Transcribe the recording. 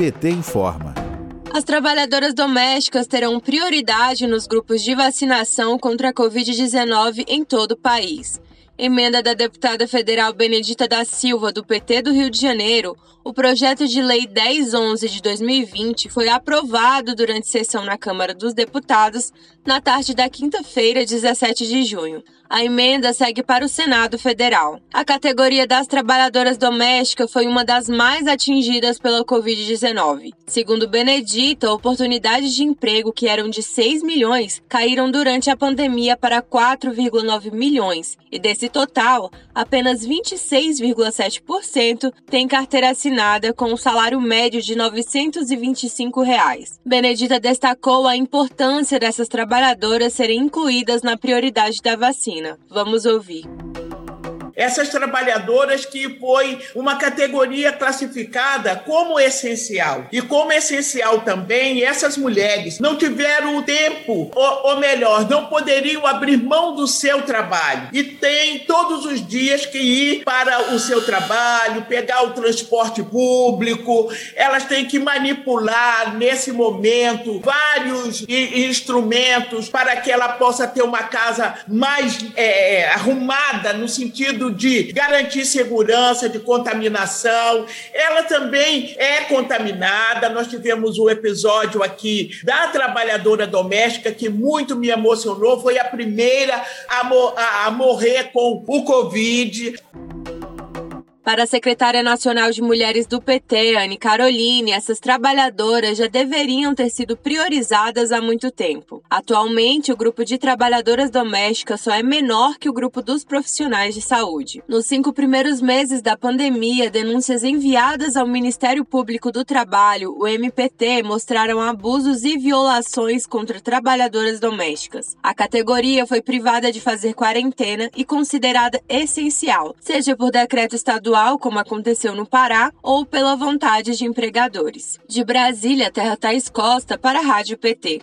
PT informa. As trabalhadoras domésticas terão prioridade nos grupos de vacinação contra a Covid-19 em todo o país. Emenda da deputada federal Benedita da Silva, do PT do Rio de Janeiro, o projeto de lei 1011 de 2020 foi aprovado durante sessão na Câmara dos Deputados na tarde da quinta-feira, 17 de junho. A emenda segue para o Senado Federal. A categoria das trabalhadoras domésticas foi uma das mais atingidas pela Covid-19. Segundo Benedita, oportunidades de emprego que eram de 6 milhões caíram durante a pandemia para 4,9 milhões, e desse total, apenas 26,7% têm carteira assinada com um salário médio de 925 reais. Benedita destacou a importância dessas trabalhadoras serem incluídas na prioridade da vacina. Vamos ouvir essas trabalhadoras que foi uma categoria classificada como essencial. E como essencial também, essas mulheres não tiveram o tempo, ou, ou melhor, não poderiam abrir mão do seu trabalho. E tem todos os dias que ir para o seu trabalho, pegar o transporte público, elas têm que manipular nesse momento vários instrumentos para que ela possa ter uma casa mais é, arrumada no sentido de garantir segurança de contaminação. Ela também é contaminada. Nós tivemos um episódio aqui da trabalhadora doméstica que muito me emocionou. Foi a primeira a, a, a morrer com o Covid. Para a secretária nacional de mulheres do PT, Anne Caroline, essas trabalhadoras já deveriam ter sido priorizadas há muito tempo. Atualmente, o grupo de trabalhadoras domésticas só é menor que o grupo dos profissionais de saúde. Nos cinco primeiros meses da pandemia, denúncias enviadas ao Ministério Público do Trabalho, o MPT, mostraram abusos e violações contra trabalhadoras domésticas. A categoria foi privada de fazer quarentena e considerada essencial, seja por decreto como aconteceu no Pará, ou pela vontade de empregadores. De Brasília, Terra Thaís Costa para a Rádio PT.